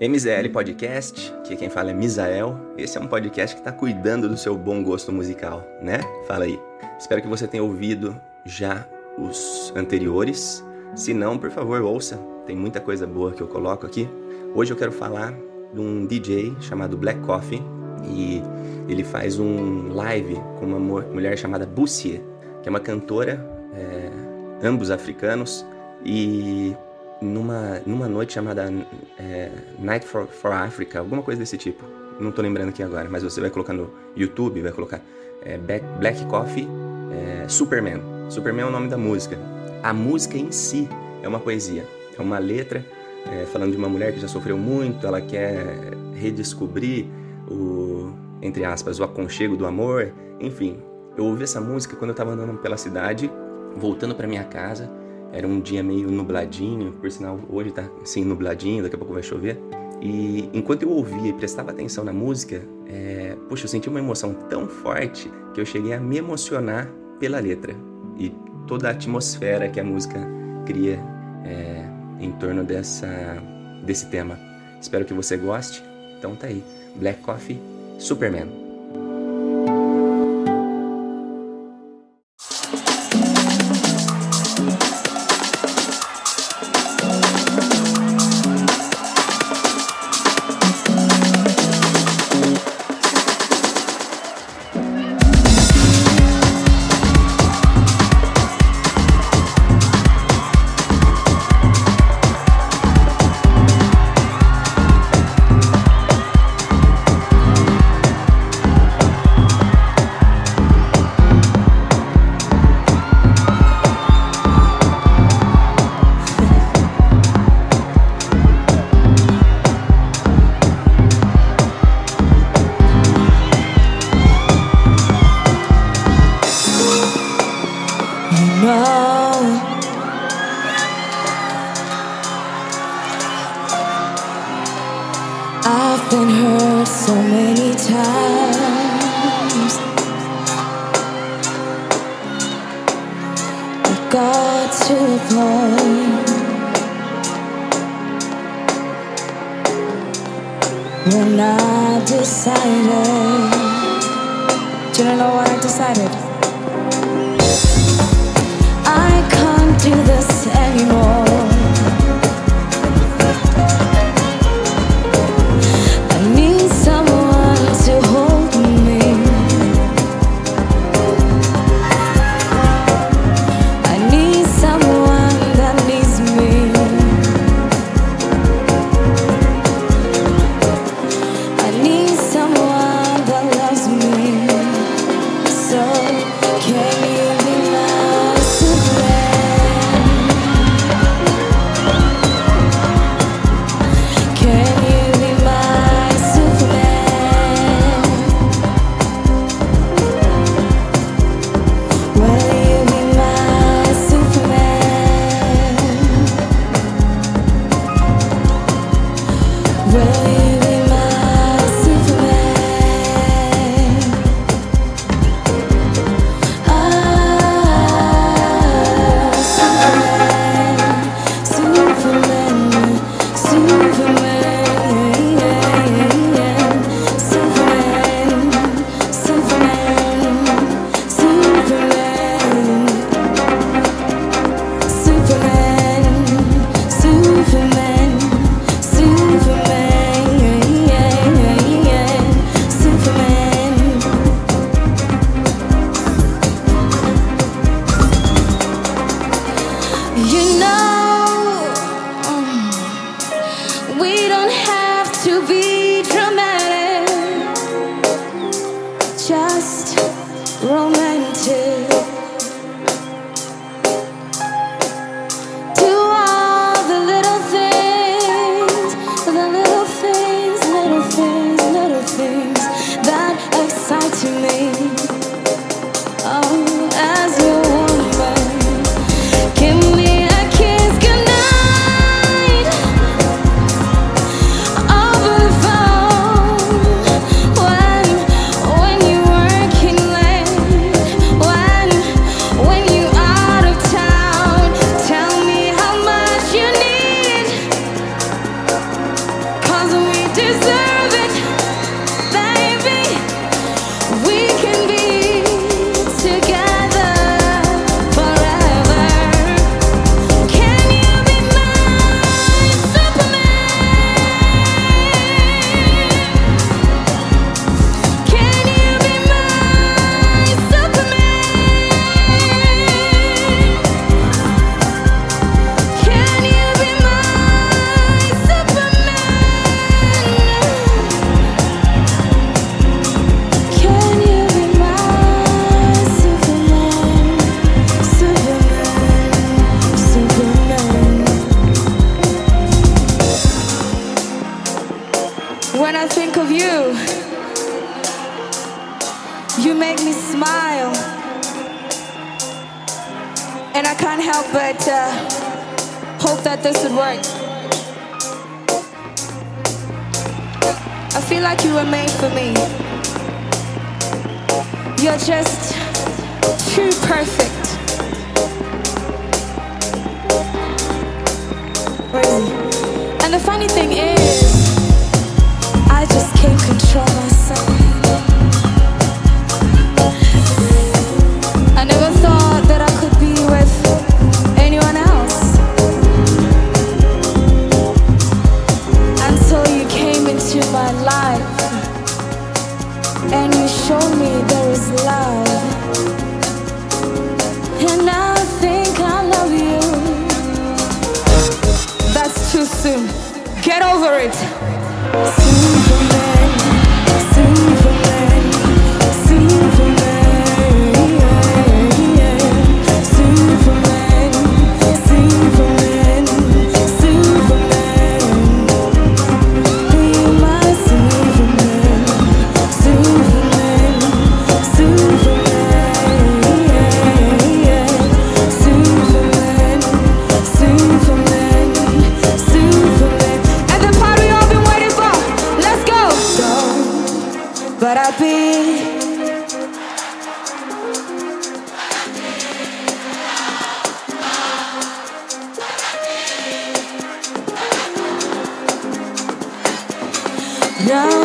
MZL Podcast, que quem fala é Misael. Esse é um podcast que está cuidando do seu bom gosto musical, né? Fala aí. Espero que você tenha ouvido já os anteriores. Se não, por favor, ouça. Tem muita coisa boa que eu coloco aqui. Hoje eu quero falar de um DJ chamado Black Coffee e ele faz um live com uma mulher chamada Bussie, que é uma cantora, é, ambos africanos, e numa, numa noite chamada é, Night for, for Africa, alguma coisa desse tipo. Não tô lembrando aqui agora, mas você vai colocar no YouTube, vai colocar é, Black Coffee é, Superman. Superman é o nome da música. A música em si é uma poesia, é uma letra é, falando de uma mulher que já sofreu muito, ela quer redescobrir o, entre aspas, o aconchego do amor, enfim. Eu ouvi essa música quando eu estava andando pela cidade, voltando para minha casa, era um dia meio nubladinho, por sinal hoje tá assim nubladinho, daqui a pouco vai chover. E enquanto eu ouvia e prestava atenção na música, é, eu senti uma emoção tão forte que eu cheguei a me emocionar pela letra e toda a atmosfera que a música cria é, em torno dessa, desse tema. Espero que você goste. Então tá aí, Black Coffee, Superman. Been hurt so many times. I got to a point when I decided. Do you know what I decided? I can't do this way. to be can't help but uh, hope that this would work. I feel like you were made for me. You're just too perfect. And the funny thing is, and you showed me there is love. And I think I love you. That's too soon. Get over it. down.